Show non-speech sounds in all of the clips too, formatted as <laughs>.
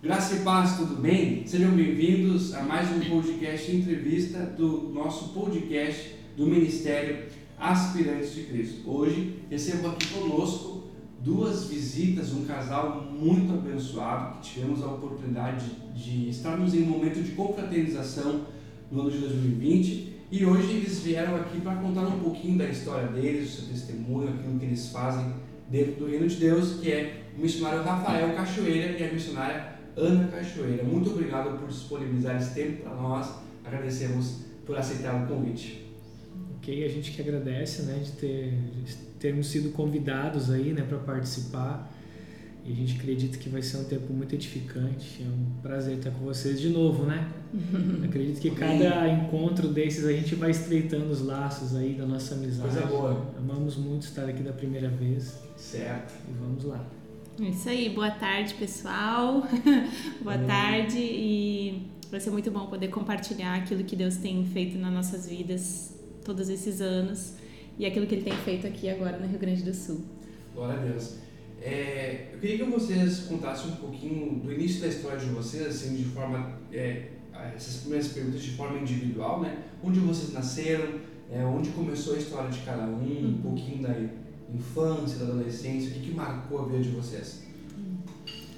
Graça e paz, tudo bem? Sejam bem-vindos a mais um podcast entrevista do nosso podcast do Ministério Aspirantes de Cristo. Hoje recebo aqui conosco duas visitas, um casal muito abençoado que tivemos a oportunidade de estarmos em um momento de confraternização no ano de 2020 e hoje eles vieram aqui para contar um pouquinho da história deles, o seu testemunho, aquilo que eles fazem dentro do Reino de Deus, que é o missionário Rafael Cachoeira e a missionária Ana Cachoeira. Muito obrigado por disponibilizar esse tempo para nós. Agradecemos por aceitar o convite. Ok, a gente que agradece, né, de, ter, de termos sido convidados aí, né, para participar. E a gente acredita que vai ser um tempo muito edificante. É um prazer estar com vocês de novo, né? <laughs> Acredito que cada encontro desses a gente vai estreitando os laços aí da nossa amizade. Coisa boa. Amamos muito estar aqui da primeira vez. Certo. E vamos lá. É isso aí, boa tarde pessoal, <laughs> boa tarde e vai ser muito bom poder compartilhar aquilo que Deus tem feito nas nossas vidas todos esses anos e aquilo que Ele tem feito aqui agora no Rio Grande do Sul. Glória a Deus. É, eu queria que vocês contassem um pouquinho do início da história de vocês, assim, de forma, é, essas primeiras perguntas de forma individual, né? Onde vocês nasceram, é, onde começou a história de cada um, um Uhum. pouquinho da infância, da adolescência, o que, que marcou a vida de vocês?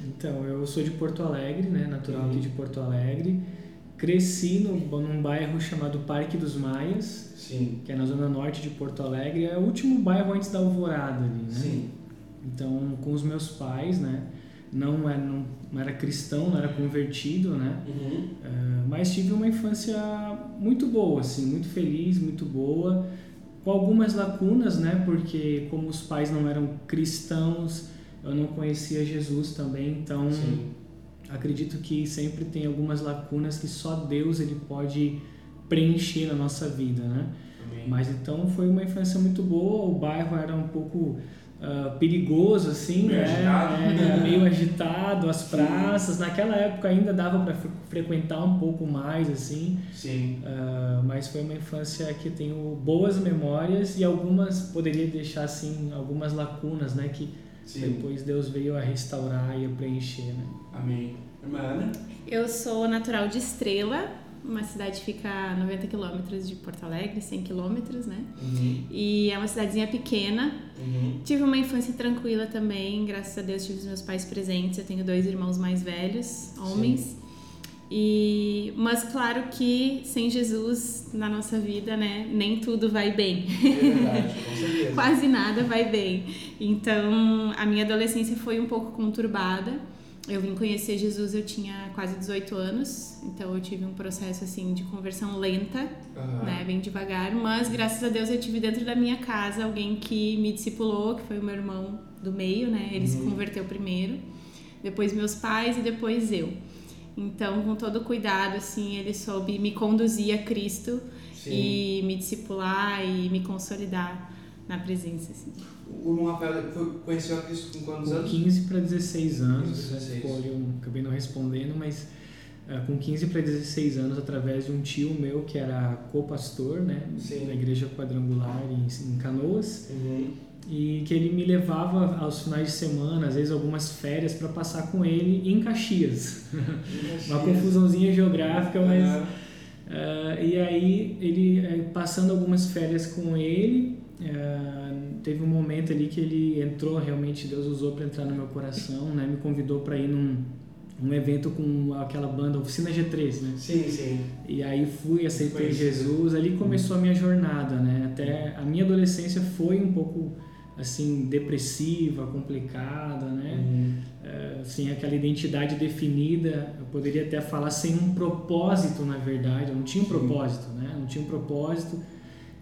Então, eu sou de Porto Alegre, né? Natural Uhum. aqui de Porto Alegre. Cresci no, num bairro chamado Parque dos Maias, Sim, que é na zona norte de Porto Alegre. É o último bairro antes da Alvorada ali, né? sim, Então, com os meus pais, né? Não era, não, não era cristão, não era convertido, né? uhum. Eh, mas tive uma infância muito boa, assim, muito feliz, muito boa, com algumas lacunas, né? Porque como os pais não eram cristãos, eu não conhecia Jesus também, então sim, acredito que sempre tem algumas lacunas que só Deus ele pode preencher na nossa vida, né? amém. Mas então foi uma infância muito boa, o bairro era um pouco ah, perigoso, assim, Meio né? agitado. Era <laughs> meio agitado, as Sim. praças. Naquela época ainda dava para frequentar um pouco mais, assim, Sim, ah, mas foi uma infância que tenho boas memórias e algumas, poderia deixar, assim, algumas lacunas, né? Que sim, depois Deus veio a restaurar e a preencher, né? amém. Irmã Ana? Eu sou natural de Estrela, uma cidade fica a 90 quilômetros de Porto Alegre, 100 quilômetros, né? Uhum, E é uma cidadezinha pequena. uhum, Tive uma infância tranquila também, graças a Deus tive os meus pais presentes. Eu tenho dois irmãos mais velhos, homens. E mas claro que sem Jesus na nossa vida, né, nem tudo vai bem. é verdade, com certeza. <laughs> Quase nada vai bem. Então, a minha adolescência foi um pouco conturbada. Eu vim conhecer Jesus, eu tinha quase 18 anos, então eu tive um processo assim de conversão lenta, Aham. né, bem devagar, mas graças a Deus eu tive dentro da minha casa alguém que me discipulou, que foi o meu irmão do meio, né? Ele se Uhum. converteu primeiro, depois meus pais e depois eu. Então, com todo cuidado, assim, ele soube me conduzir a Cristo Sim. e me discipular e me consolidar na presença. Assim. O Rafael foi, conheceu a Cristo com quantos Com anos? 15 para 16 anos, 16. ficou ali, eu acabei não respondendo, mas ah, com 15 para 16 anos, através de um tio meu que era co-pastor, né, Sim. da igreja quadrangular em, em Canoas, Uhum. e que ele me levava aos finais de semana, às vezes algumas férias, para passar com ele em Caxias. <laughs> Uma confusãozinha geográfica, mas. Aham. Ah, e aí, ele eh, passando algumas férias com ele, ah, teve um momento ali que ele entrou, realmente Deus usou para entrar no meu coração, né? Me convidou para ir num um evento com aquela banda Oficina G3, né? Sim, sim. E aí fui, aceitei Conhecido. Jesus, ali começou a minha jornada, né? Até a minha adolescência foi um pouco assim depressiva, complicada, né? Uhum. Eh, sem aquela identidade definida, eu poderia até falar sem um propósito, na verdade, eu não tinha um propósito, né? Não tinha um propósito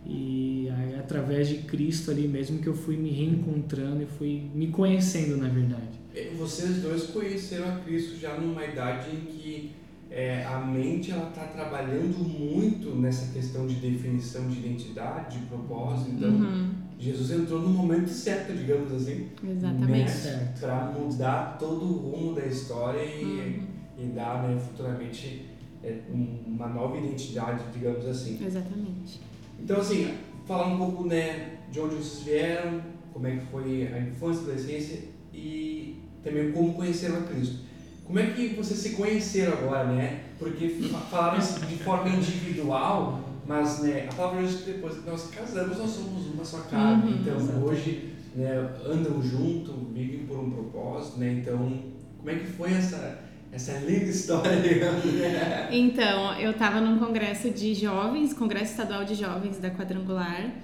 e aí, através de Cristo ali mesmo que eu fui me reencontrando e fui me conhecendo, na verdade. Vocês dois conheceram a Cristo já numa idade em que é, a mente ela está trabalhando muito nessa questão de definição de identidade, de propósito. Então, Uhum, Jesus entrou no momento certo, digamos assim, exatamente. Né? Para mudar todo o rumo da história e, Uhum, e dar né, futuramente é, um- uma nova identidade, digamos assim. exatamente. Então, assim, falar um pouco né, de onde vocês vieram, como é que foi a infância, a adolescência e também como conheceram a Cristo. como é que vocês se conheceram agora, né? Porque falaram de forma individual, mas né, a palavra que depois que nós casamos, nós somos uma só carne. Uhum, então, exatamente. hoje, né, andam junto, vivem por um propósito, né? Então, como é que foi essa, essa linda história? <laughs> Então, eu estava num congresso de jovens, congresso estadual de jovens da Quadrangular,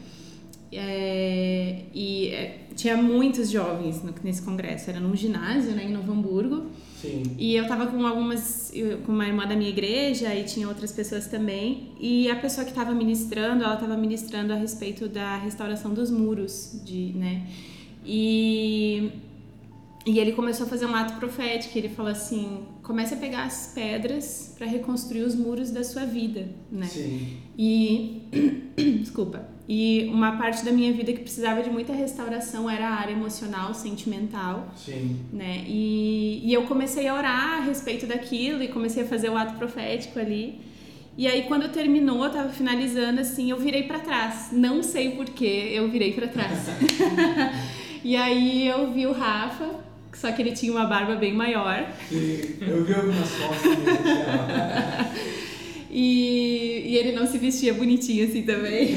é, e é, tinha muitos jovens no- nesse congresso. Era num ginásio, né, em Novo Hamburgo. Sim. E eu tava com algumas, com uma irmã da minha igreja e tinha outras pessoas também. E a pessoa que estava ministrando, ela estava ministrando a respeito da restauração dos muros, de, né? E e ele começou a fazer um ato profético. Ele falou assim: comece a pegar as pedras para reconstruir os muros da sua vida, né? Sim. E <clears throat> desculpa. E uma parte da minha vida que precisava de muita restauração era a área emocional, sentimental Sim. né? E, e eu comecei a orar a respeito daquilo e comecei a fazer o ato profético ali. E aí quando terminou, eu tava finalizando assim, eu virei para trás. Não sei por que eu virei para trás. <laughs> <laughs> e aí eu vi o Rafa, só que ele tinha uma barba bem maior. Sim. Eu vi algumas fotos dele, assim, <laughs> E, e ele não se vestia bonitinho assim também.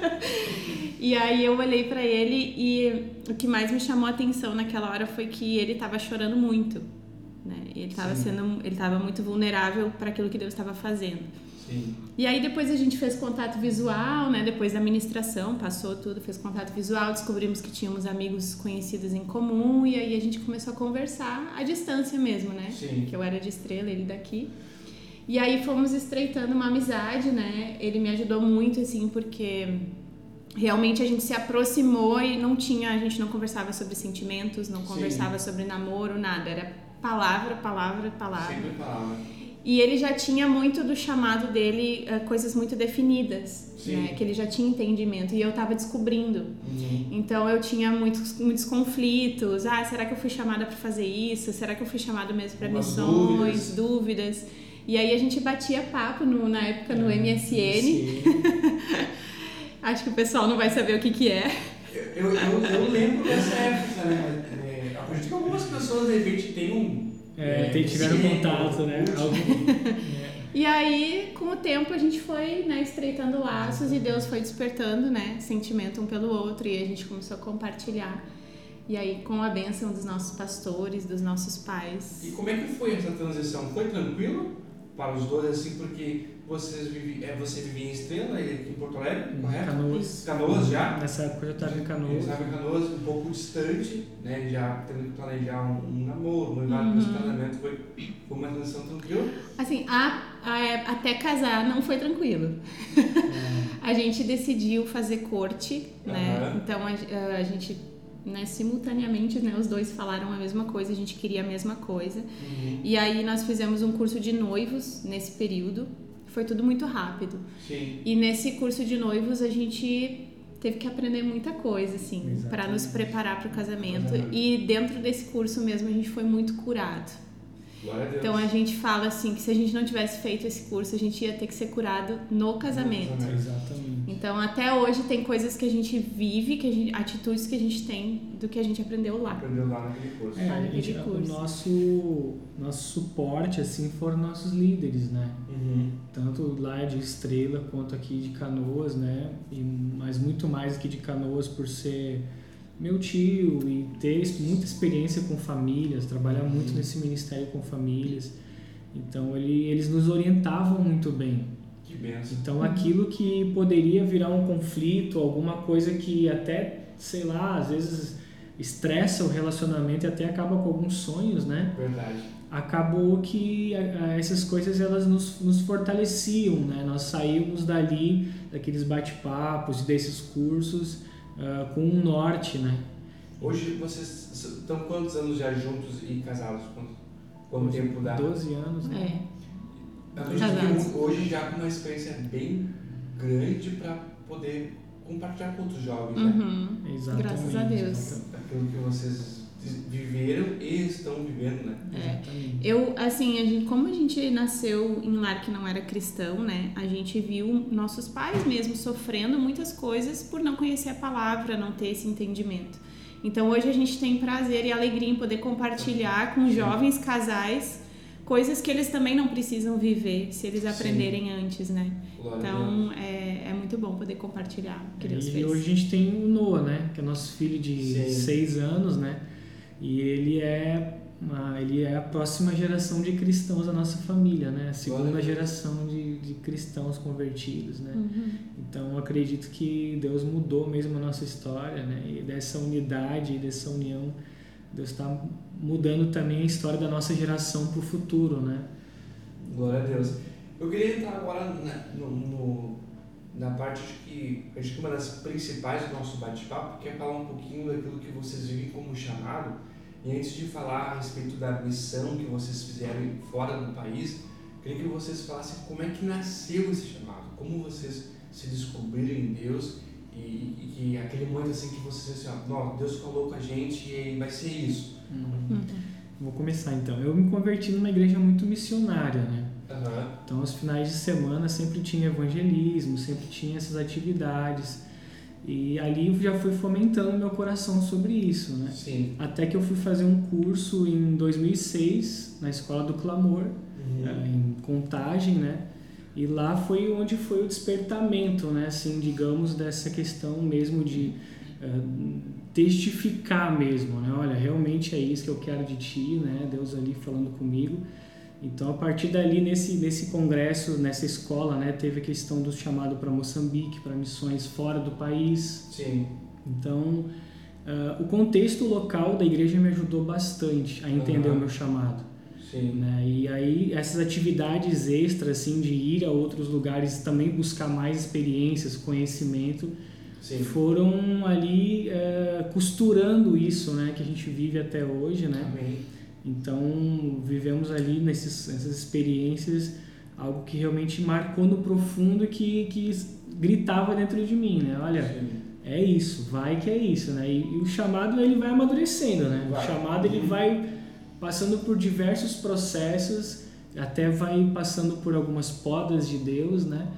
<laughs> e aí eu olhei pra ele e o que mais me chamou a atenção naquela hora foi que ele tava chorando muito. Né? Ele tava Sim. sendo, ele tava muito vulnerável para aquilo que Deus estava fazendo. Sim. E aí depois a gente fez contato visual, né? Depois da ministração, passou tudo, fez contato visual, descobrimos que tínhamos amigos conhecidos em comum e aí a gente começou a conversar à distância mesmo, né? Sim. Que eu era de Estrela, ele daqui. E aí fomos estreitando uma amizade, né? Ele me ajudou muito assim, porque realmente a gente se aproximou e não tinha, a gente não conversava sobre sentimentos, não Sim. conversava sobre namoro, nada, era palavra, palavra, palavra. Sempre falava. E ele já tinha muito do chamado dele, eh, coisas muito definidas, né? Que ele já tinha entendimento e eu tava descobrindo. Uhum. Então eu tinha muitos, muitos conflitos. Ah, será que eu fui chamada para fazer isso? Será que eu fui chamada mesmo para missões? Dúvidas. E aí a gente batia papo no, na época no MSN. <laughs> Acho que o pessoal não vai saber o que que é. Eu, eu, eu lembro dessa época, né? É, acredito que algumas pessoas de repente têm um. É, é, tiveram sim, contato, né? <laughs> E aí, com o tempo, a gente foi né, estreitando laços e Deus foi despertando né, sentimento um pelo outro e a gente começou a compartilhar. E aí, com a bênção dos nossos pastores, dos nossos pais. E como é que foi essa transição? Foi tranquilo para os dois, assim, porque vocês vivi, é, você vivia em Estrela, ele aqui em Porto Alegre, correto? Canoas. Canoas já? Nessa época eu estava em Canoas. Estava em Canoas, um pouco distante, né? Já tendo que planejar um, um namoro, um noivado, Uhum. uhum. casamento. Foi, foi uma transição tranquila? Assim, a, a- até casar não foi tranquilo. <laughs> A gente decidiu fazer corte, né? Então a, a gente, né, simultaneamente, né, os dois falaram a mesma coisa, a gente queria a mesma coisa. Uhum. E aí nós fizemos um curso de noivos nesse período. Foi tudo muito rápido. Sim. E nesse curso de noivos a gente teve que aprender muita coisa, assim, para nos preparar para o casamento. E dentro desse curso mesmo a gente foi muito curado. A. Então a gente fala assim que se a gente não tivesse feito esse curso, a gente ia ter que ser curado no casamento. casamento. Exatamente. Então até hoje tem coisas que a gente vive, que a gente, atitudes que a gente tem do que a gente aprendeu lá. Aprendeu lá naquele curso. É, a gente- aquele o curso. nosso, nosso suporte assim foram nossos líderes, né? Uhum. Tanto lá de Estrela quanto aqui de Canoas, né? E, mas muito mais aqui de Canoas por ser meu tio e ter muita experiência com famílias, trabalhar muito Uhum. nesse ministério com famílias. Então ele, eles nos orientavam muito bem. Que benção. Então aquilo que poderia virar um conflito, alguma coisa que até, sei lá, às vezes estressa o relacionamento e até acaba com alguns sonhos, né? Verdade. Acabou que a- a- essas coisas elas nos, nos fortaleciam, né? Nós saímos dali, daqueles bate-papos, desses cursos, ah, com um norte, né? Hoje vocês estão quantos anos já juntos e casados? Quanto, quanto tempo dá? 12 anos, né? É. Casados. que hoje já com uma experiência bem grande para poder compartilhar com outros jovens, né? Uhum. Exatamente. Graças a Deus. exatamente. Daquilo que vocês viveram e estão vivendo, né? É. Exatamente. Eu, assim, a gente, como a gente nasceu em lar que não era cristão, né? A gente viu nossos pais mesmo sofrendo muitas coisas por não conhecer a palavra, não ter esse entendimento. Então hoje a gente tem prazer e alegria em poder compartilhar com jovens casais coisas que eles também não precisam viver se eles aprenderem Sim. antes, né? Glória então é, é muito bom poder compartilhar o que Deus e fez. hoje a gente tem o Noah, né? Que é nosso filho de Sim. seis anos, né? E ele é uma, ele é a próxima geração de cristãos da nossa família, né? A segunda geração de, de cristãos convertidos, né? Uhum. Então acredito que Deus mudou mesmo a nossa história, né? E dessa unidade, dessa união, Deus está mudando também a história da nossa geração para o futuro, né? Glória a Deus. Eu queria entrar agora na, no, no, na parte de que acho que uma das principais do nosso bate-papo, que é falar um pouquinho daquilo que vocês vivem como chamado e antes de falar a respeito da missão que vocês fizeram fora do país, queria que vocês falassem como é que nasceu esse chamado, como vocês se descobriram em Deus e, e que aquele momento assim que vocês assim, ó, Deus falou com a gente e vai ser isso. Uhum. Vou começar então. Eu me converti numa igreja muito missionária, né? Uhum. Então, aos finais de semana sempre tinha evangelismo, sempre tinha essas atividades. E ali já fui fomentando meu coração sobre isso, né? Sim. Até que eu fui fazer um curso em 2006 na Escola do Clamor, uhum. Eh, em Contagem, né? E lá foi onde foi o despertamento, né? Assim, digamos, dessa questão mesmo de uh, testificar mesmo, né? Olha, realmente é isso que eu quero de ti, né? Deus ali falando comigo. Então, a partir dali, nesse, nesse congresso, nessa escola, né, teve a questão do chamado para Moçambique, para missões fora do país. Sim. Então, uh, o contexto local da igreja me ajudou bastante a entender uhum. o meu chamado. Sim. Né? E aí, essas atividades extras, assim, de ir a outros lugares, também buscar mais experiências, conhecimento, Sim. foram ali uh, costurando isso, né, que a gente vive até hoje, né? Amém então, vivemos ali nesses, nessas experiências algo que realmente marcou no profundo e que, que gritava dentro de mim, né? Olha, Sim. é isso, vai que é isso, né? E, e, o chamado ele vai amadurecendo, né? Vai. O chamado ele vai passando por diversos processos, até vai passando por algumas podas de Deus, né?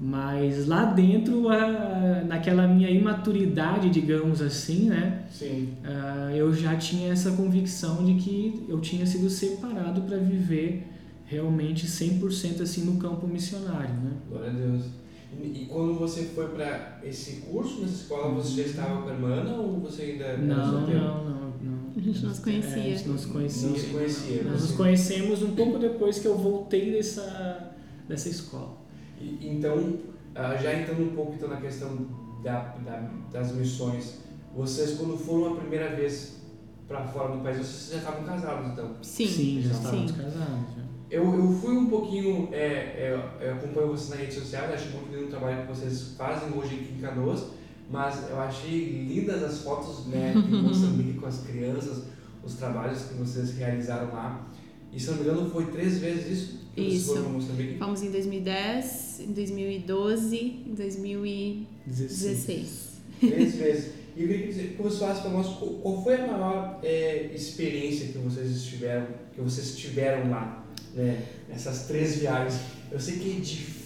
Mas lá dentro, a, naquela minha imaturidade, digamos assim, né? Sim. Uh, eu já tinha essa convicção de que eu tinha sido separado para viver realmente 100% assim no campo missionário, né? Glória a Deus. E, quando você foi para esse curso nessa escola, você já estava com a irmã ou você ainda não, não, não, não. A gente não se conhecia. É, a gente não se conhecia. Não se conhecia. Nós nos conhecemos um pouco depois que eu voltei dessa, dessa escola. E, então, ah, já entrando um pouco então na questão da, da, das missões, vocês quando foram a primeira vez para fora do país, vocês já estavam casados então? Sim, Sim já estávamos casados. Eu, eu fui um pouquinho, é, é, eu acompanho vocês na rede social, acho muito lindo o trabalho que vocês fazem hoje aqui em Canoas, mas eu achei lindas as fotos né, de Moçambique <laughs> com as crianças, os trabalhos que vocês realizaram lá. E se não me engano, foi três vezes isso? Isso. Fomos em 2010, em 2012, em 2016. Três <laughs> vezes. E eu queria que você falasse para nós qual foi a maior é, experiência que vocês estiveram, que vocês tiveram lá, né? Nessas três viagens. Eu sei que é difícil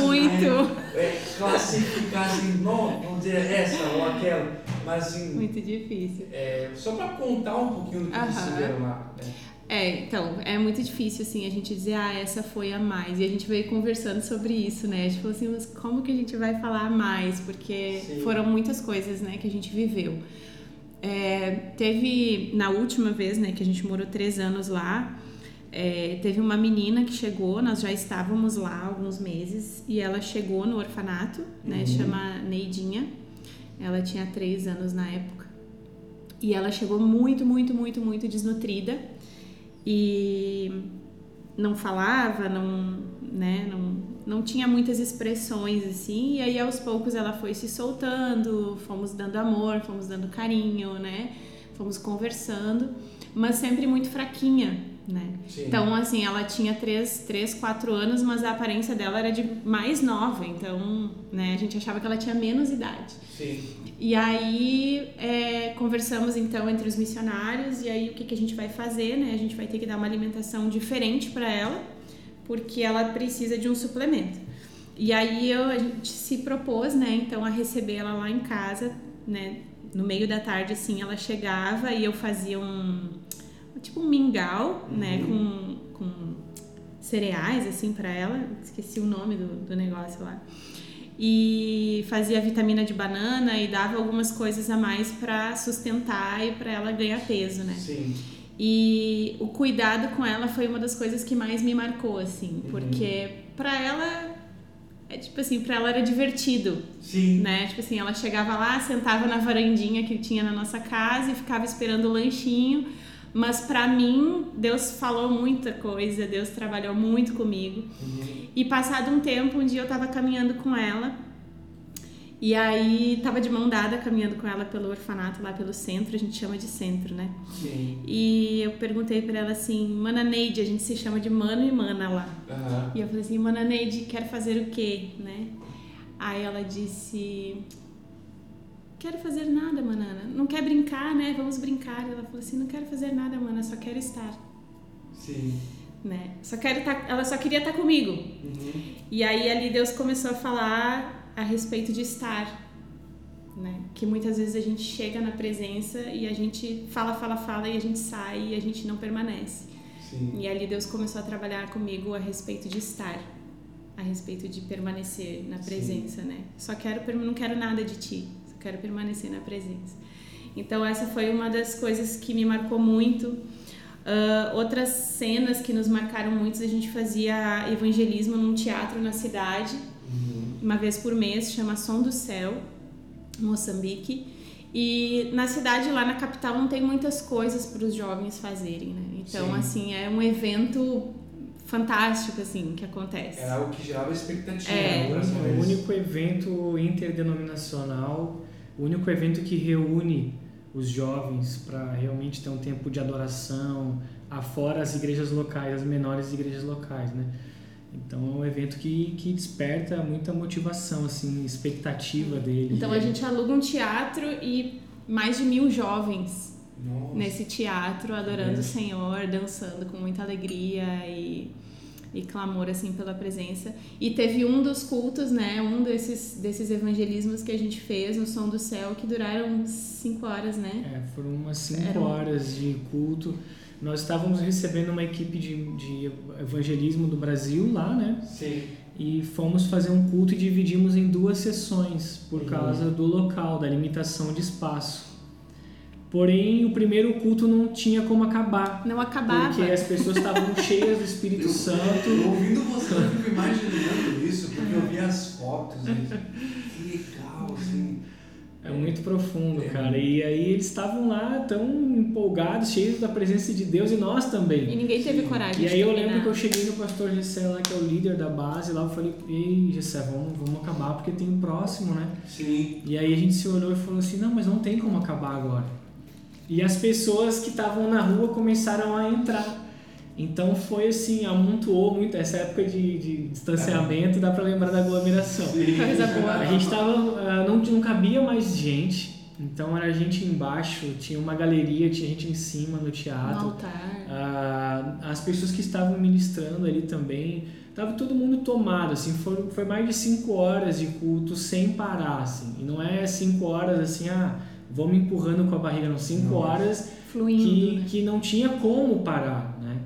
Muito. Né? É, classificar assim, não, vamos dizer essa ou aquela, mas assim. Muito difícil. É, só para contar um pouquinho do que -huh. vocês tiveram lá. Né? É, então, é muito difícil, assim, a gente dizer, ah, essa foi a mais. E a gente veio conversando sobre isso, né? A gente falou assim, mas como que a gente vai falar mais? Porque Sim. foram muitas coisas, né, que a gente viveu. É, teve, na última vez, né, que a gente morou três anos lá, é, teve uma menina que chegou, nós já estávamos lá há alguns meses, e ela chegou no orfanato, né, uhum. chama Neidinha. Ela tinha três anos na época. E ela chegou muito, muito, muito, muito desnutrida e não falava, não, né, não, não tinha muitas expressões assim, e aí aos poucos ela foi se soltando, fomos dando amor, fomos dando carinho, né? Fomos conversando, mas sempre muito fraquinha, né? Então, assim, ela tinha 3, 3, 4 anos, mas a aparência dela era de mais nova, então, né, a gente achava que ela tinha menos idade. Sim. E aí é, conversamos então entre os missionários e aí o que, que a gente vai fazer, né? A gente vai ter que dar uma alimentação diferente para ela, porque ela precisa de um suplemento. E aí eu, a gente se propôs, né, então a receber ela lá em casa, né, no meio da tarde, assim, ela chegava e eu fazia um tipo um mingau, né, Uhum. com, com cereais, assim, para ela. Esqueci o nome do, do negócio lá. E fazia vitamina de banana e dava algumas coisas a mais para sustentar e para ela ganhar peso, né? Sim. E o cuidado com ela foi uma das coisas que mais me marcou, assim, Uhum. porque pra ela, é tipo assim, pra ela era divertido, Sim. né? Tipo assim, ela chegava lá, sentava na varandinha que tinha na nossa casa e ficava esperando o lanchinho. Mas pra mim, Deus falou muita coisa, Deus trabalhou muito comigo. Uhum. E passado um tempo, um dia eu tava caminhando com ela. E aí tava de mão dada caminhando com ela pelo orfanato lá pelo centro, a gente chama de centro, né? Sim. E eu perguntei pra ela assim, Mana Neide, a gente se chama de mano e mana lá. Aham. E eu falei assim, Mana Neide, quer fazer o quê, né? Aí ela disse, quero fazer nada, manana. Não quer brincar, né? Vamos brincar. Ela falou assim, não quero fazer nada, mana, só quero estar, Sim. né? Só quero estar, ela só queria estar comigo. Uhum. E aí ali Deus começou a falar a respeito de estar, né? Que muitas vezes a gente chega na presença e a gente fala, fala, fala e a gente sai e a gente não permanece. Sim. E ali Deus começou a trabalhar comigo a respeito de estar, a respeito de permanecer na Sim. presença, né? Só quero, não quero nada de ti, quero permanecer na presença. Então essa foi uma das coisas que me marcou muito. Ah, outras cenas que nos marcaram muito, a gente fazia evangelismo num teatro na cidade, Uhum. uma vez por mês, chama Som do Céu, Moçambique. E na cidade, lá na capital, não tem muitas coisas para os jovens fazerem, né? Então, Sim. assim, é um evento fantástico, assim, que acontece. Era algo que gerava expectativa. É. no coração É o único evento interdenominacional, o único evento que reúne os jovens para realmente ter um tempo de adoração, afora as igrejas locais, as menores igrejas locais, né? Então é um evento que, que desperta muita motivação, assim, expectativa deles. Então, a gente aluga um teatro e mais de mil jovens Nossa. nesse teatro, adorando É. o Senhor, dançando com muita alegria e, e clamor assim pela presença. E teve um dos cultos, né, um desses desses evangelismos que a gente fez no Som do Céu que duraram cinco horas, né? É, foram umas 5 Era um- horas de culto. Nós estávamos recebendo uma equipe de, de evangelismo do Brasil lá, né? Sim. E fomos fazer um culto e dividimos em duas sessões por causa do local, da limitação de espaço. Porém, o primeiro culto não tinha como acabar, Não acabava. porque as pessoas estavam <laughs> cheias do Espírito Santo. Ouvindo você, eu fico imaginando isso, porque eu vi as fotos e que legal, assim. É muito profundo, É. cara. E aí eles estavam lá tão empolgados, cheios da presença de Deus e nós também. E ninguém teve Sim. coragem E de aí eu lembro que eu cheguei no pastor Gessé lá, que é o líder da base, lá eu falei, ei Gessé, vamos, vamos acabar porque tem o próximo, né? Sim. E aí a gente se olhou e falou assim, não, mas não tem como acabar agora. E as pessoas que estavam na rua começaram a entrar. Então foi assim, amontoou muito, essa época de, de distanciamento, dá pra lembrar da aglomeração. Coisa boa. A gente tava, ah, não, não cabia mais gente, então era gente embaixo, tinha uma galeria, tinha gente em cima no no teatro. altar. Ah, as pessoas que estavam ministrando ali também, tava todo mundo tomado, assim, foi, foi mais de cinco horas de culto sem parar, assim, e não é cinco horas assim, ah, vamos empurrando com a barriga, não, cinco Nossa. horas Fluindo. que, né? que não tinha como parar, né?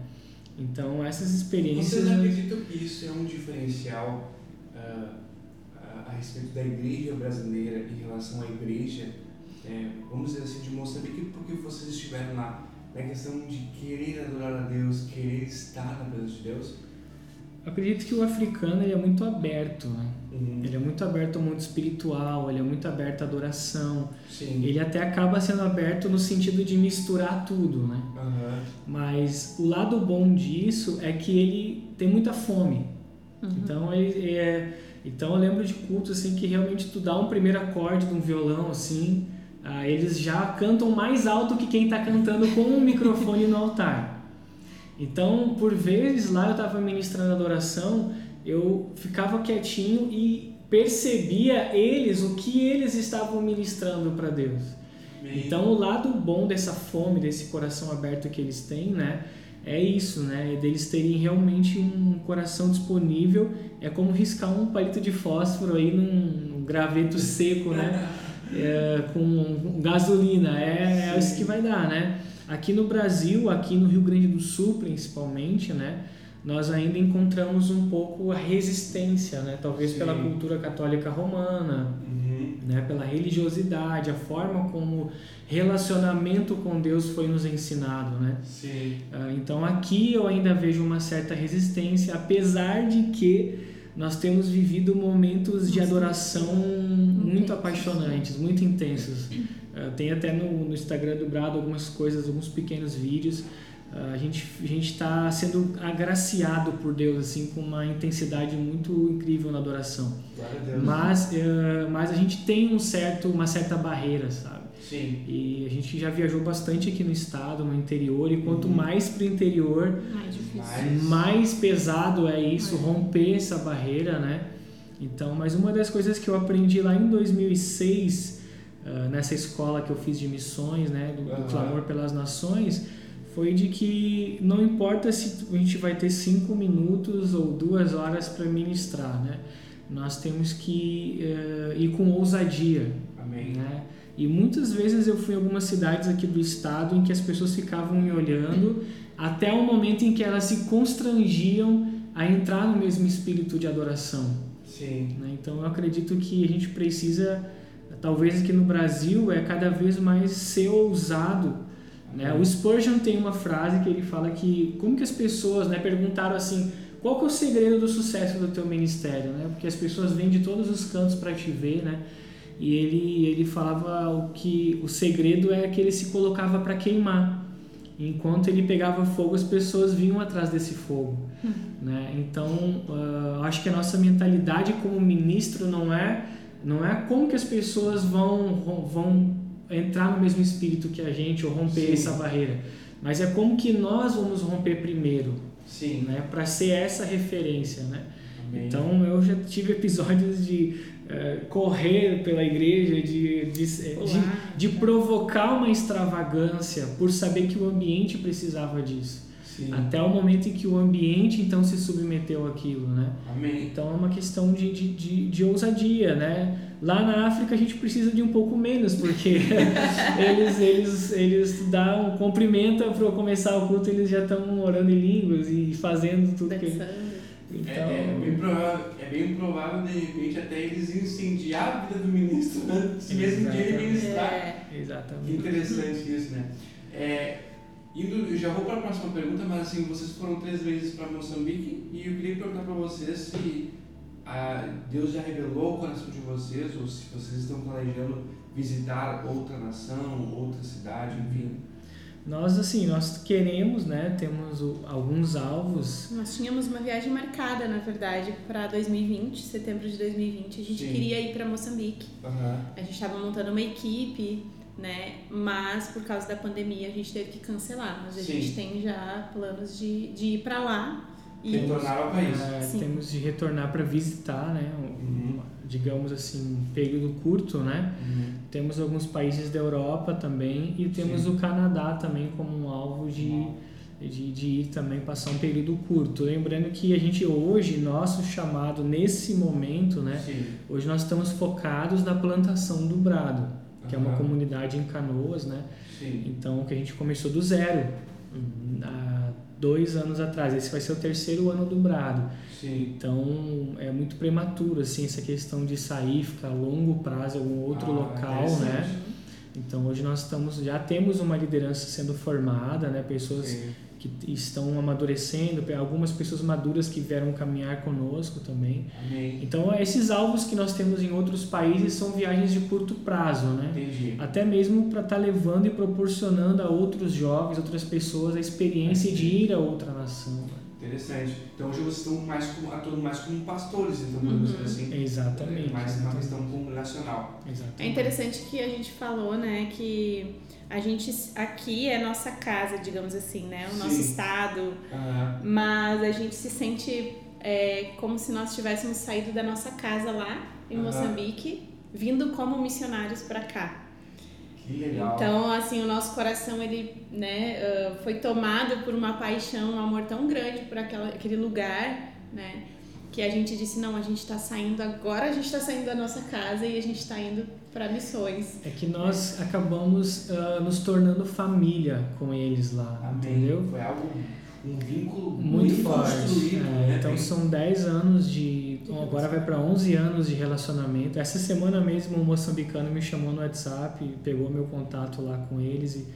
Então essas experiências... Vocês acreditam que isso é um diferencial a, a respeito da igreja brasileira em relação à igreja, é, vamos dizer assim, de Moçambique, porque vocês estiveram lá na questão de querer adorar a Deus, querer estar na presença de Deus? Acredito que o africano ele é muito aberto, né? Uhum. Ele é muito aberto ao mundo espiritual, ele é muito aberto à adoração. Sim. Ele até acaba sendo aberto no sentido de misturar tudo, né? Aham. Mas o lado bom disso é que ele tem muita fome. Uhum. Então ele é, então eu lembro de cultos assim que realmente tu dá um primeiro acorde de um violão assim, ah, eles já cantam mais alto que quem está cantando com um microfone no altar. Então, por vezes lá eu estava ministrando adoração, eu ficava quietinho e percebia eles o que eles estavam ministrando para Deus. Então, o lado bom dessa fome, desse coração aberto que eles têm, né? É isso, né? É deles terem realmente um coração disponível. É como riscar um palito de fósforo aí num, num graveto seco, né? <laughs> é, com gasolina, é, é isso que vai dar, né? Aqui no Brasil, aqui no Rio Grande do Sul principalmente, né? Nós ainda encontramos um pouco a resistência, né? Talvez Sim. pela cultura católica romana, uhum. né? Pela religiosidade, a forma como relacionamento com Deus foi nos ensinado, né? Sim. Ah, então aqui eu ainda vejo uma certa resistência, apesar de que nós temos vivido momentos de adoração muito apaixonantes, muito intensos. Uh, tem até no, no Instagram do Brado algumas coisas, alguns pequenos vídeos. Uh, a gente a gente está sendo agraciado por Deus assim com uma intensidade muito incrível na adoração. Mas uh, mas a gente tem um certo uma certa barreira, sabe? Sim. E a gente já viajou bastante aqui no estado, no interior, e quanto uhum. mais para o interior, mais, mais, pesado é isso, romper essa barreira, né? Então, mas uma das coisas que eu aprendi lá em 2006, uh, nessa escola que eu fiz de missões, né, do, do Clamor pelas Nações, foi de que não importa se a gente vai ter cinco minutos ou duas horas para ministrar, né? Nós temos que uh, ir com ousadia? E muitas vezes eu fui em algumas cidades aqui do estado em que as pessoas ficavam me olhando até o momento em que elas se constrangiam a entrar no mesmo espírito de adoração. Sim. Né? Então eu acredito que a gente precisa, talvez aqui no Brasil, é cada vez mais ser ousado. Né? O Spurgeon tem uma frase que ele fala que como que as pessoas né, perguntaram assim qual que é o segredo do sucesso do teu ministério, né? Porque as pessoas vêm de todos os cantos para te ver, né? E ele, ele falava o que o segredo é que ele se colocava para queimar. Enquanto ele pegava fogo, as pessoas vinham atrás desse fogo. Hum. Né? Então, uh, acho que a nossa mentalidade como ministro não é não é como que as pessoas vão, vão entrar no mesmo espírito que a gente ou romper Sim. essa barreira, mas é como que nós vamos romper primeiro, Sim. né? Para ser essa referência, né? Amém. Então eu já tive episódios de correr pela igreja, de, de, de, de, provocar uma extravagância por saber que o ambiente precisava disso. Sim. Até o momento em que o ambiente então se submeteu àquilo, né? Amém. Então é uma questão de, de, de, de ousadia, né? Lá na África a gente precisa de um pouco menos, porque <laughs> eles, eles, eles dão, cumprimenta para começar o culto, eles já estão orando em línguas e fazendo tudo que então... É, é, bem provável, é bem provável, de repente, até eles incendiar a vida do ministro <laughs> antes mesmo de ele ministrar. É. Exatamente. Que interessante isso, né? É, indo, já vou para a próxima pergunta, mas assim, vocês foram três vezes para Moçambique e eu queria perguntar para vocês se a, Deus já revelou o coração de vocês ou se vocês estão planejando visitar outra nação, outra cidade, enfim. Nós, assim, nós queremos, né? Temos o, alguns alvos. Nós tínhamos uma viagem marcada, na verdade, para 2020, setembro de 2020. A gente Sim. queria ir para Moçambique. Uhum. A gente estava montando uma equipe, né? Mas por causa da pandemia a gente teve que cancelar. Mas a Sim. gente tem já planos de, de ir para lá. E retornar ao país. É, temos de retornar para visitar, né? Uhum. Digamos assim, um período curto, né? Uhum temos alguns países da Europa também e temos Sim. o Canadá também como um alvo de, de, de, ir também passar um período curto. Lembrando que a gente hoje, nosso chamado nesse momento, né? Sim. Hoje nós estamos focados na plantação do brado, que uhum. é uma comunidade em Canoas, né? Sim. Então, que a gente começou do zero dois anos atrás. Esse vai ser o terceiro ano do brado. Sim. Então é muito prematuro assim essa questão de sair, ficar a longo prazo em algum outro ah, local, né? Então hoje nós estamos já temos uma liderança sendo formada, né? Pessoas Sim. Que estão amadurecendo, algumas pessoas maduras que vieram caminhar conosco também. Amém. Então esses alvos que nós temos em outros países são viagens de curto prazo, né? Entendi. Até mesmo para estar tá levando e proporcionando a outros jovens, outras pessoas a experiência de ir a outra nação. Interessante. Então hoje vocês estão mais como, atuando mais como pastores, então podemos uhum. dizer assim. Exatamente. É, mais uma questão congregacional. Exatamente. É interessante que a gente falou, né, que a gente aqui é nossa casa, digamos assim, né, o nosso Sim. estado, uhum. mas a gente se sente é, como se nós tivéssemos saído da nossa casa lá em uhum. Moçambique, vindo como missionários para cá. Então, assim, o nosso coração ele, né, uh, foi tomado por uma paixão, um amor tão grande por aquela, aquele lugar, né? que a gente disse, não, a gente está saindo agora, a gente está saindo da nossa casa e a gente está indo para missões. É que nós acabamos uh, nos tornando família com eles lá, Amém. entendeu? Foi algo um vínculo muito, muito forte. É, né? Então são 10 anos de. Agora vai para 11 anos de relacionamento. Essa semana mesmo um moçambicano me chamou no WhatsApp, pegou meu contato lá com eles e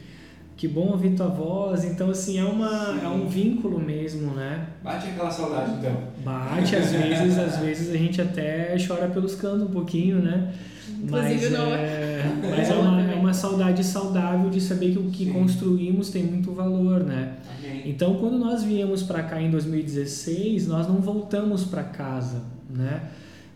que bom ouvir tua voz. Então, assim, é, uma, é um vínculo mesmo, né? Bate aquela saudade, então. Bate, às vezes, às vezes a gente até chora pelos cantos um pouquinho, né? Inclusive mas, não. É, <laughs> mas é uma, é uma saudade saudável de saber que o que Sim. construímos tem muito valor, né? Amém. Então, quando nós viemos para cá em 2016, nós não voltamos para casa, né?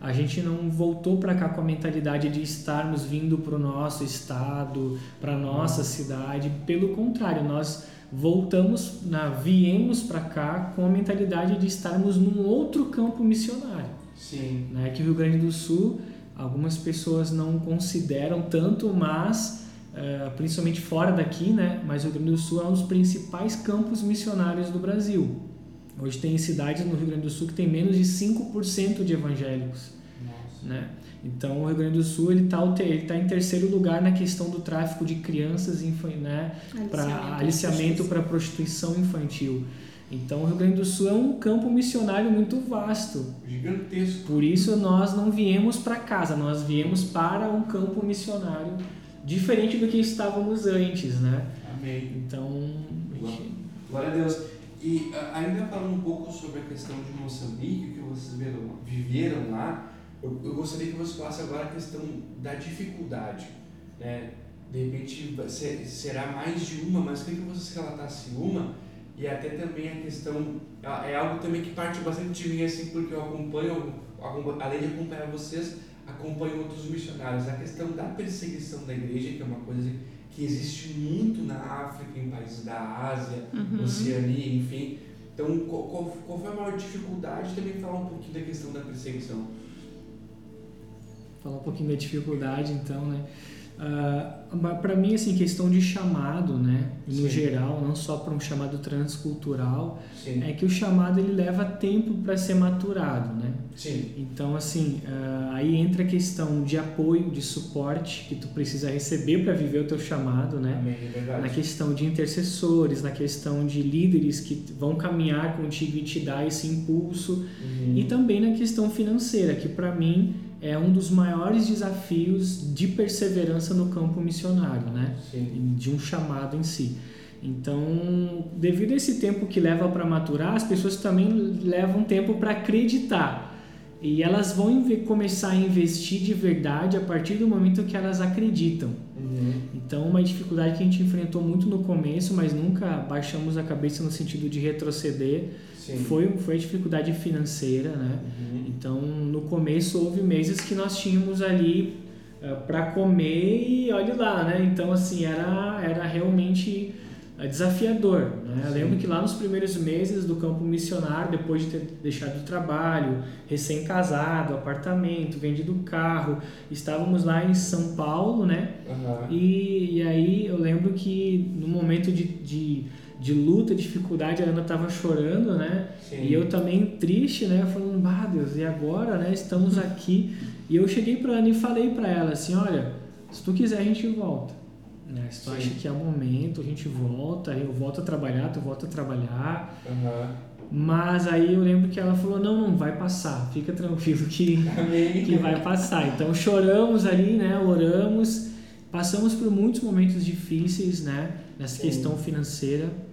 A gente não voltou para cá com a mentalidade de estarmos vindo para o nosso estado, para nossa cidade. Pelo contrário, nós voltamos, na, viemos para cá com a mentalidade de estarmos num outro campo missionário. Sim. Né? Que o Rio Grande do Sul, algumas pessoas não consideram tanto, mas uh, principalmente fora daqui, né? Mas o Rio Grande do Sul é um dos principais campos missionários do Brasil. Hoje tem cidades no Rio Grande do Sul que tem menos de 5% de evangélicos. Nossa. Né? Então o Rio Grande do Sul ele está ele tá em terceiro lugar na questão do tráfico de crianças né? para aliciamento para prostituição infantil. Então o Rio Grande do Sul é um campo missionário muito vasto. Gigantesco. Por isso nós não viemos para casa, nós viemos para um campo missionário diferente do que estávamos antes, né? Amém. Então, glória a Deus. E ainda falando um pouco sobre a questão de Moçambique, que vocês viram, viveram lá, eu, eu, gostaria que você falasse agora a questão da dificuldade. Né? De repente ser, será mais de uma, mas queria que vocês relatassem uma e até também a questão, é algo também que parte bastante de mim, assim, porque eu acompanho, além de acompanhar vocês, acompanho outros missionários. A questão da perseguição da igreja, que é uma coisa que existe muito na África, em países da Ásia, uhum. Oceania, enfim. Então, qual, qual foi a maior dificuldade? Também falar um pouquinho da questão da perseguição. Falar um pouquinho da dificuldade, então, né? Uh, ah, para mim, assim, questão de chamado, né, no Sim. geral, não só para um chamado transcultural, Sim. é que o chamado ele leva tempo para ser maturado, né? Sim. Então, assim, uh, aí entra a questão de apoio, de suporte que tu precisa receber para viver o teu chamado, né? Amém, é na questão de intercessores, na questão de líderes que vão caminhar contigo e te dar esse impulso, uhum. e também na questão financeira, que para mim é um dos maiores desafios de perseverança no campo missionário, né? Sim. De um chamado em si. Então, devido a esse tempo que leva para maturar, as pessoas também levam tempo para acreditar. E elas vão começar a investir de verdade a partir do momento que elas acreditam. Uhum. Então, uma dificuldade que a gente enfrentou muito no começo, mas nunca baixamos a cabeça no sentido de retroceder, foi, foi dificuldade financeira, né? Uhum. Então, no começo houve meses que nós tínhamos ali uh, eh, para comer e olhe lá, né? Então, assim, era, era realmente uh, desafiador, né? Eu lembro que lá nos primeiros meses do campo missionário, depois de ter deixado o trabalho, recém-casado, apartamento, vendido carro, estávamos lá em São Paulo, né? Uhum. E, e aí eu lembro que no momento de, de de luta, dificuldade, a Ana estava chorando, né? Sim. E eu também triste, né? Falando, bah, Deus, e agora, né? Estamos aqui. E eu cheguei para Ana e falei para ela assim, olha, se tu quiser a gente volta. Né? Se tu Sim. acha que é o momento, a gente volta, eu volto a trabalhar, tu volta a trabalhar. Uhum. Mas aí eu lembro que ela falou, não, não, vai passar, fica tranquilo que, que vai passar. Então choramos ali, né? Oramos, passamos por muitos momentos difíceis, né? Nessa Sim. questão financeira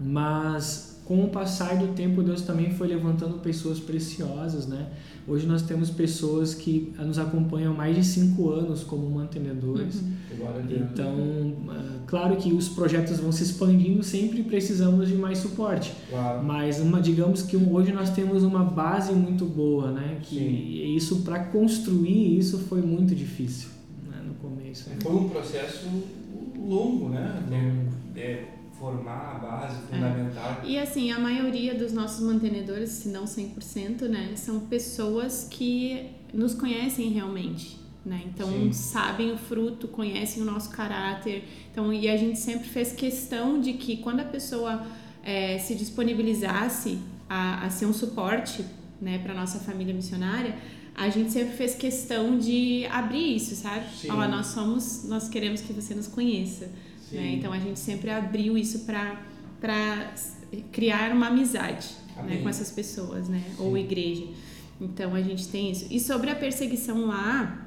mas com o passar do tempo Deus também foi levantando pessoas preciosas, né? Hoje nós temos pessoas que nos acompanham há mais de cinco anos como mantenedores. Uhum. Então, ah, claro que os projetos vão se expandindo, sempre precisamos de mais suporte. Claro. Mas uma, digamos que hoje nós temos uma base muito boa, né? Que Sim. isso para construir isso foi muito difícil né? no começo. Foi um processo longo, né? Longo. É, formar a base é. fundamental. É. E assim, a maioria dos nossos mantenedores, se não 100%, né, são pessoas que nos conhecem realmente. Né? Então Sim. sabem o fruto, conhecem o nosso caráter. Então, e a gente sempre fez questão de que quando a pessoa é, se disponibilizasse a, a ser um suporte né, para nossa família missionária, a gente sempre fez questão de abrir isso, sabe? Sim. Ó, nós somos, nós queremos que você nos conheça. Né? Então a gente sempre abriu isso para para criar uma amizade né, com essas pessoas, né? Sim. Ou igreja. Então a gente tem isso. E sobre a perseguição lá,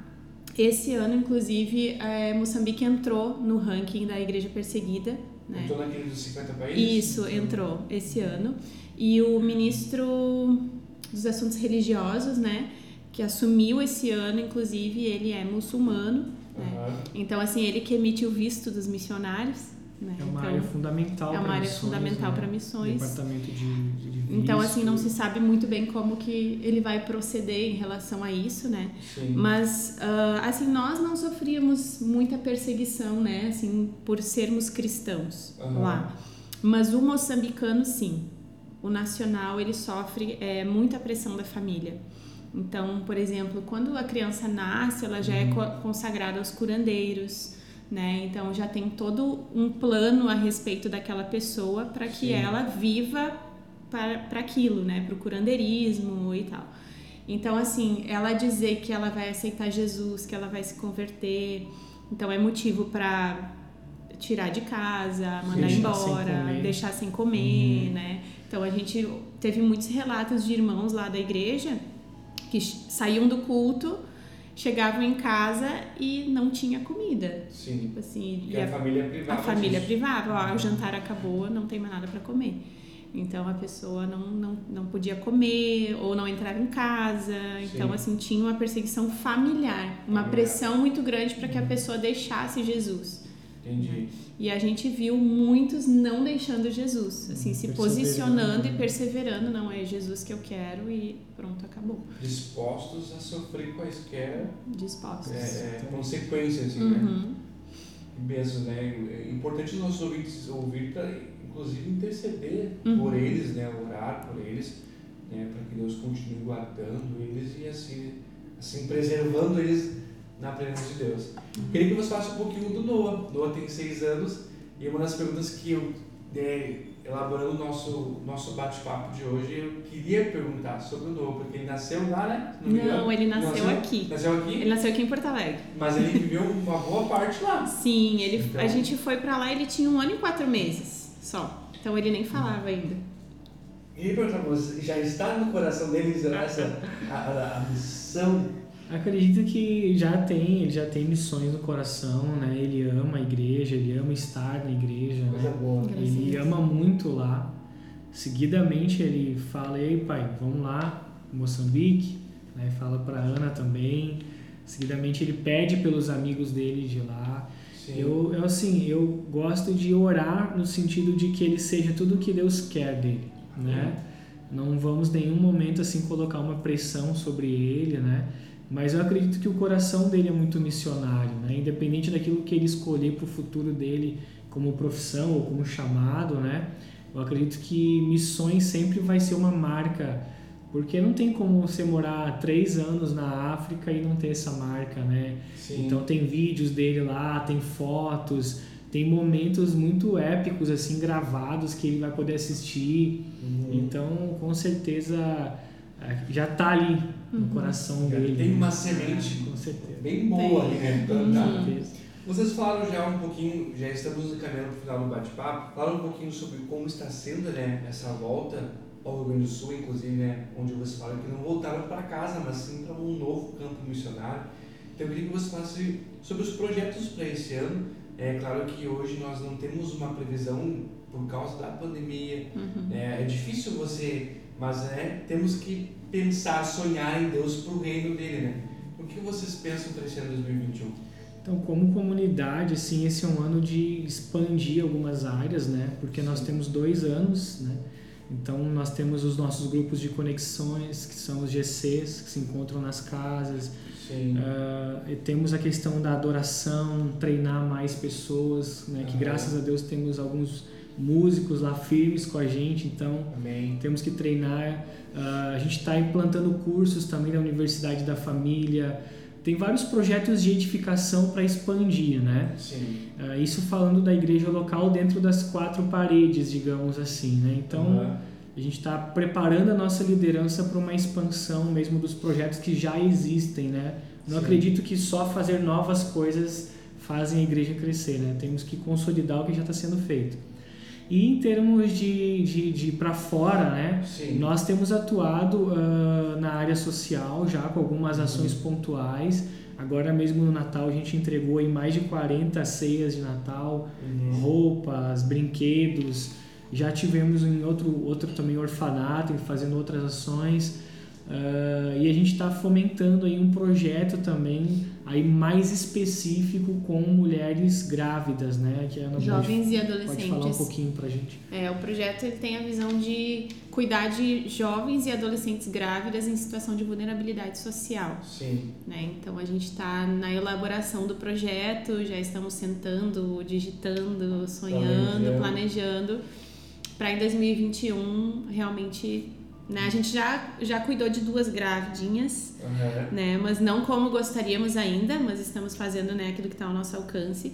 esse ano, inclusive, é, Moçambique entrou no ranking da igreja perseguida. Né? Entrou naquele dos 50 países? Isso, entrou esse ano. E o ministro dos Assuntos Religiosos, né? Que assumiu esse ano, inclusive, ele é muçulmano. Né? Então, assim, ele que emite o visto dos missionários. Né? É uma então, área fundamental É uma área missões, fundamental né? para missões. Departamento de, de, de Então, assim, não se sabe muito bem como que ele vai proceder em relação a isso, né? Sim. Mas, uh, assim, nós não sofríamos muita perseguição, né? Assim, por sermos cristãos Uhum. lá. Mas o moçambicano, sim. O nacional, ele sofre é, muita pressão da família. Então, por exemplo, quando a criança nasce, ela já é co- consagrada aos curandeiros, né? Então já tem todo um plano a respeito daquela pessoa para que Sim. ela viva para, aquilo, né? Para o curandeirismo e tal. Então, assim, ela dizer que ela vai aceitar Jesus, que ela vai se converter, então é motivo para tirar de casa, mandar Deixar sem embora, comer. deixar sem comer, né? Então a gente teve muitos relatos de irmãos lá da igreja que saíam do culto, chegavam em casa e não tinha comida. Sim. Tipo assim, E e a, a, família privada. a família disso. privava, ó, o jantar acabou, não tem mais nada para comer. Então a pessoa não, não, não podia comer ou não entrava em casa. Então, Sim. assim, tinha uma perseguição familiar, uma Familiar. pressão muito grande para que a pessoa deixasse Jesus. Entendi. E a gente viu muitos não deixando Jesus, assim, se posicionando e né? perseverando, não é Jesus que eu quero e pronto, acabou. Dispostos a sofrer quaisquer Dispostos. é, é, consequências, assim, né? Uhum. Mesmo, né? É importante os nossos ouvintes ouvir para, inclusive, interceder Uhum. por eles, né? Orar por eles, né? Para que Deus continue guardando eles e assim, assim preservando eles na presença de Deus. Queria que você falasse um pouquinho do Noah. Noah tem seis anos e uma das perguntas que eu, é, elaborando o nosso, nosso bate-papo de hoje, eu queria perguntar sobre o Noah, porque ele nasceu lá, né? Engano. Não, ele nasceu aqui. Nasceu aqui, Ele nasceu aqui em Porto Alegre. mas ele viveu uma boa parte lá. Sim, ele, Então- a gente foi pra lá ele tinha um ano e quatro meses só. Então ele nem falava ainda. E perguntar pra você, já está no coração deles essa a, a, a missão? Acredito que já tem, ele já tem missões no coração, né? Ele ama a igreja, ele ama estar na igreja, né? Ele ama muito lá. Seguidamente ele fala, ei pai, vamos lá, Moçambique, né? Fala para Ana também. Seguidamente ele pede pelos amigos dele de lá. Sim. Eu, eu assim, eu gosto de orar no sentido de que ele seja tudo o que Deus quer dele, né? Não vamos em nenhum momento assim colocar uma pressão sobre ele, né? Mas eu acredito que o coração dele é muito missionário, né? Independente daquilo que ele escolher para o futuro dele como profissão ou como chamado, né? Eu acredito que missões sempre vai ser uma marca, porque não tem como você morar três anos na África e não ter essa marca, né? Sim. Então tem vídeos dele lá, tem fotos, tem momentos muito épicos assim gravados que ele vai poder assistir. Uhum. Então, com certeza já tá ali no Uhum. coração Já dele. tem uma né? semente. com certeza. Bem boa ali, né? Com plantada. certeza. Vocês falaram já um pouquinho, já estamos encaminhando para o final do bate-papo, falaram um pouquinho sobre como está sendo né, essa volta ao Rio Grande do Sul, inclusive, né, onde vocês falam que não voltaram para casa, mas sim para um novo campo missionário. Então eu queria que você falasse sobre os projetos para esse ano. É claro que hoje nós não temos uma previsão por causa da pandemia, Uhum. é, é difícil você, mas né, temos que pensar, sonhar em Deus para o reino dele, né? O que vocês pensam para esse ano 2021? Então, como comunidade, assim, esse é um ano de expandir algumas áreas, né? Porque nós temos dois anos, né? Então, nós temos os nossos grupos de conexões, que são os GCs, que se encontram nas casas. E temos a questão da adoração, treinar mais pessoas, né? Que graças a Deus temos alguns músicos lá firmes com a gente, então Amém. temos que treinar. Ah, a gente está implantando cursos também da Universidade da Família. Tem vários projetos de edificação para expandir, né? Sim. Ah, isso falando da igreja local dentro das quatro paredes, digamos assim, né? Então, Aham. a gente está preparando a nossa liderança para uma expansão mesmo dos projetos que já existem, né? Não Sim. acredito que só fazer novas coisas fazem a igreja crescer, né? Temos que consolidar o que já está sendo feito. E em termos de, de, de para fora, né? Sim. Nós temos atuado uh, na área social já com algumas ações uhum. pontuais. Agora mesmo no Natal a gente entregou em mais de 40 ceias de Natal, uhum. roupas, brinquedos. Já tivemos em outro, outro também orfanato, fazendo outras ações. Uh, e a gente está fomentando aí um projeto também aí mais específico com mulheres grávidas, né? Que é Jovens pode, e adolescentes. Pode falar um pouquinho pra gente. É, o projeto ele tem a visão de cuidar de jovens e adolescentes grávidas em situação de vulnerabilidade social. Sim. Né? Então a gente está na elaboração do projeto, já estamos sentando, digitando, sonhando, planejando, planejando para em 2021 realmente né? A gente já, já cuidou de duas gravidinhas, uhum. né? Mas não como gostaríamos ainda, mas estamos fazendo né, aquilo que está ao nosso alcance.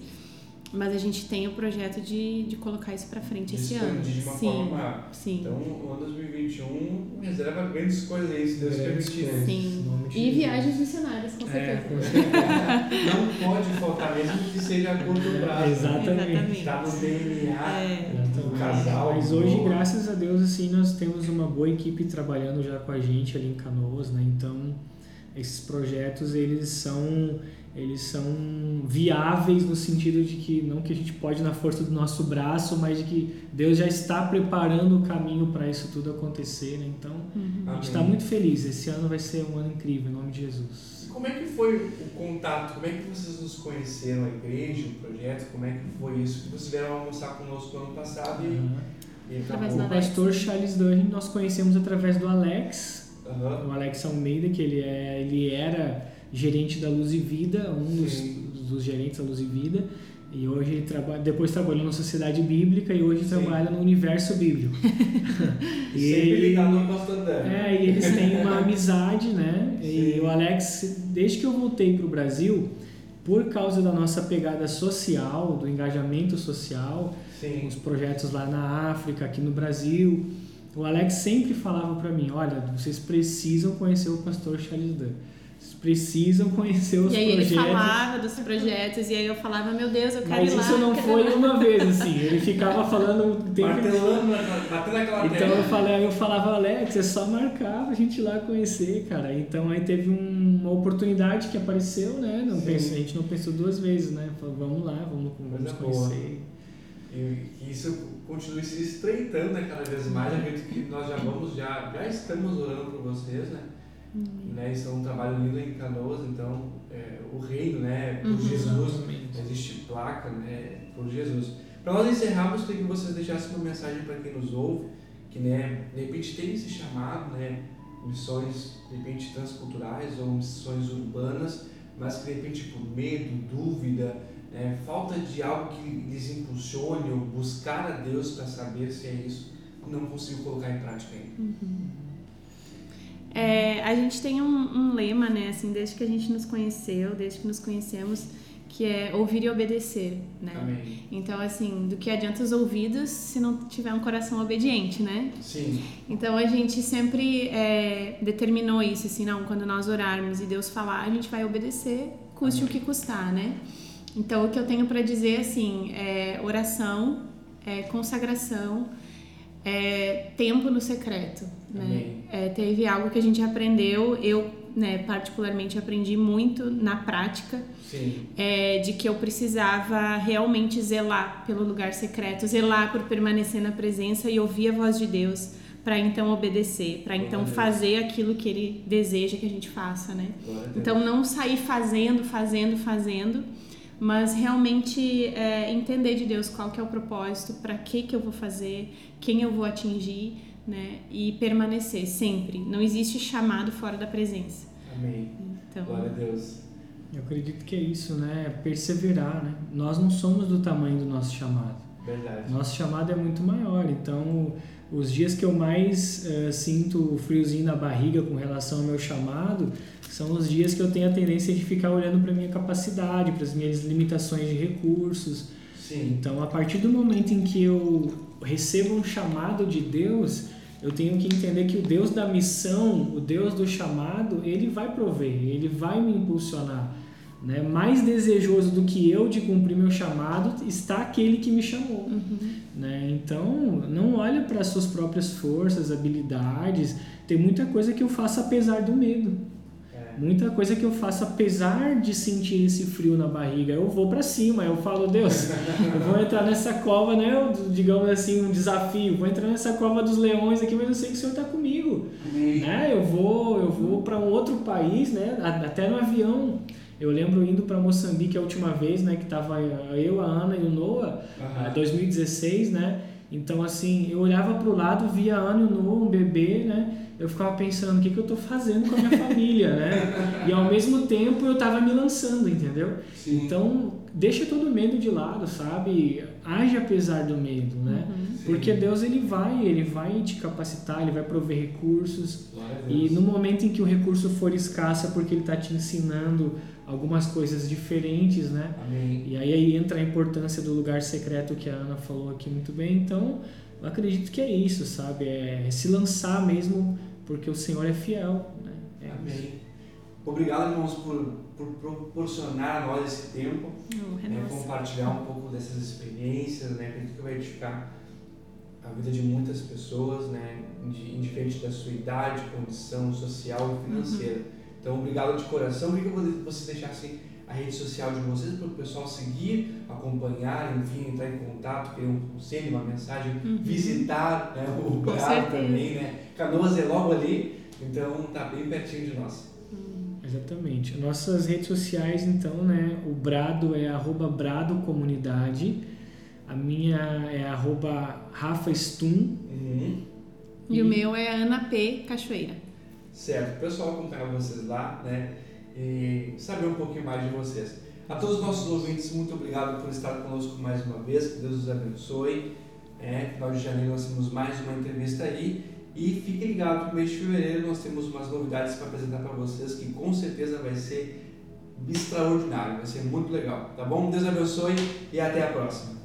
Mas a gente tem o projeto de, de colocar isso para frente de esse ano. De uma sim, forma sim. Então, o ano 2021 reserva grandes coisas aí, se Deus permitir. Sim. E viagens missionárias, com é, certeza. É. Não pode faltar, mesmo que seja a curto prazo. <laughs> Exatamente. Está no DNA é. do casal. Mas hoje, graças a Deus, assim, nós temos uma boa equipe trabalhando já com a gente ali em Canoas, né? Então, esses projetos, eles são eles são viáveis no sentido de que não que a gente pode na força do nosso braço, mas de que Deus já está preparando o caminho para isso tudo acontecer, né? Então, uhum. a gente está muito feliz. Esse ano vai ser um ano incrível, em nome de Jesus. Como é que foi o contato? Como é que vocês nos conheceram, a igreja, o projeto? Como é que foi isso? Que vocês vieram almoçar conosco no ano passado uhum. e, e o pastor Charles Dunning nós conhecemos através do Alex, uhum. o Alex Almeida, que ele é, ele era gerente da Luz e Vida, um dos, dos, gerentes da Luz e Vida. E hoje ele trabalha, depois trabalhou na Sociedade Bíblica e hoje Sim. trabalha no Universo Bíblico. <laughs> <laughs> e Sempre ligado no pastor É, e eles têm uma <laughs> amizade, né? Sim. E o Alex, desde que eu voltei para o Brasil, por causa da nossa pegada social, do engajamento social, Sim. os projetos lá na África, aqui no Brasil, o Alex sempre falava para mim, olha, vocês precisam conhecer o pastor Charles Dunn precisam conhecer os projetos. E aí projetos. ele falava dos projetos e aí eu falava, meu Deus, eu quero Mas ir lá. Mas isso não foi uma vez, assim. Ele ficava falando o tempo Martelando, batendo aquela Então eu, falei, eu falava, Alex, é só marcar pra gente ir lá conhecer, cara. Então aí teve um, uma oportunidade que apareceu, né? Não pensei, a gente não pensou duas vezes, né? Falou, vamos lá, vamos, vamos conhecer. E que isso continue se estreitando né, cada vez mais. Acredito que nós já vamos, já, já estamos orando por vocês, né? Uhum. Né? Isso é um trabalho lindo em Canoas, então é, o reino, né? Por uhum. Jesus, existe placa, né? Por Jesus. Para nós encerrarmos, queria que vocês deixassem uma mensagem para quem nos ouve, que né, de repente tem esse chamado, né? Missões de repente transculturais ou missões urbanas, mas que de repente por medo, dúvida, né, falta de algo que lhes impulsione ou buscar a Deus para saber se é isso, não consigo colocar em prática ainda. Uhum. É, a gente tem um, um, lema, né, assim, desde que a gente nos conheceu, desde que nos conhecemos, que é ouvir e obedecer, né? Amém. Então, assim, do que adianta os ouvidos se não tiver um coração obediente, né? Sim. Então, a gente sempre é, determinou isso, assim, não, quando nós orarmos e Deus falar, a gente vai obedecer, custe Amém. o que custar, né? Então, o que eu tenho para dizer, assim, é oração, é consagração, é tempo no secreto, né? É, teve algo que a gente aprendeu, eu né, particularmente aprendi muito na prática, é, de que eu precisava realmente zelar pelo lugar secreto, zelar por permanecer na presença e ouvir a voz de Deus para então obedecer, para então fazer aquilo que Ele deseja que a gente faça, né? Então não sair fazendo, fazendo, fazendo, mas realmente é, entender de Deus qual que é o propósito, para que que eu vou fazer, quem eu vou atingir né? E permanecer sempre. Não existe chamado fora da presença. Amém. Então, Glória a Deus. Eu acredito que é isso, né? Perseverar, né? Nós não somos do tamanho do nosso chamado. Verdade. Nosso chamado é muito maior. Então, os dias que eu mais uh, sinto friozinho na barriga com relação ao meu chamado são os dias que eu tenho a tendência de ficar olhando para minha capacidade, para as minhas limitações de recursos. Sim. Então, a partir do momento em que eu recebo um chamado de Deus, eu tenho que entender que o Deus da missão, o Deus do chamado, ele vai prover, ele vai me impulsionar. Né? Mais desejoso do que eu de cumprir meu chamado está aquele que me chamou. Uhum. Né? Então, não olha para as suas próprias forças, habilidades. Tem muita coisa que eu faço apesar do medo. Muita coisa que eu faço apesar de sentir esse frio na barriga. Eu vou para cima, eu falo, Deus, eu vou entrar nessa cova, né? digamos assim, um desafio. Vou entrar nessa cova dos leões aqui, mas eu sei que o Senhor está comigo. Amém. Né? Eu vou, eu vou para um outro país, né? Até no avião. Eu lembro indo para Moçambique a última vez, né? Que tava eu, a Ana e o Noah, Aham. 2016, né? Então, assim, eu olhava para o lado, via a Ana e o Noah, um bebê, né? Eu ficava pensando, o que, que eu tô fazendo com a minha <laughs> família, né? E ao mesmo tempo eu tava me lançando, entendeu? Sim. Então, deixa todo medo de lado, sabe? Age apesar do medo, né? Uhum. Porque Deus, ele vai, ele vai te capacitar, ele vai prover recursos. E no momento em que o recurso for escasso, é porque ele está te ensinando algumas coisas diferentes, né? Amém. E aí, aí entra a importância do lugar secreto que a Ana falou aqui muito bem. Então, eu acredito que é isso, sabe? É se lançar mesmo, porque o Senhor é fiel, né? É isso. Amém. Obrigado, irmãos, por, por proporcionar a nós esse tempo. Oh, né, compartilhar um pouco dessas experiências, né, acredito que vai edificar a vida de muitas pessoas, né, indi- indiferente da sua idade, condição social e financeira. Então, obrigado de coração. Queria que eu- você deixasse a rede social de vocês para o pessoal seguir, acompanhar, enfim, entrar em contato, querer um conselho, uma mensagem, Uhum. visitar né, o Com Brado certeza. também, né? Canoas é logo ali, então tá bem pertinho de nós. Hum. Exatamente. Nossas redes sociais, então, né? O Brado é arroba Brado Comunidade. A minha é arroba Rafa Stum. Uhum. E o meu é Ana P. Cachoeira. Certo, o pessoal acompanhar vocês lá, né? E saber um pouquinho mais de vocês. A todos os nossos ouvintes, muito obrigado por estar conosco mais uma vez. Que Deus os abençoe. É, final de janeiro nós temos mais uma entrevista aí. E fique ligado que mês de fevereiro nós temos umas novidades para apresentar para vocês que com certeza vai ser extraordinário, vai ser muito legal, tá bom? Deus abençoe e até a próxima.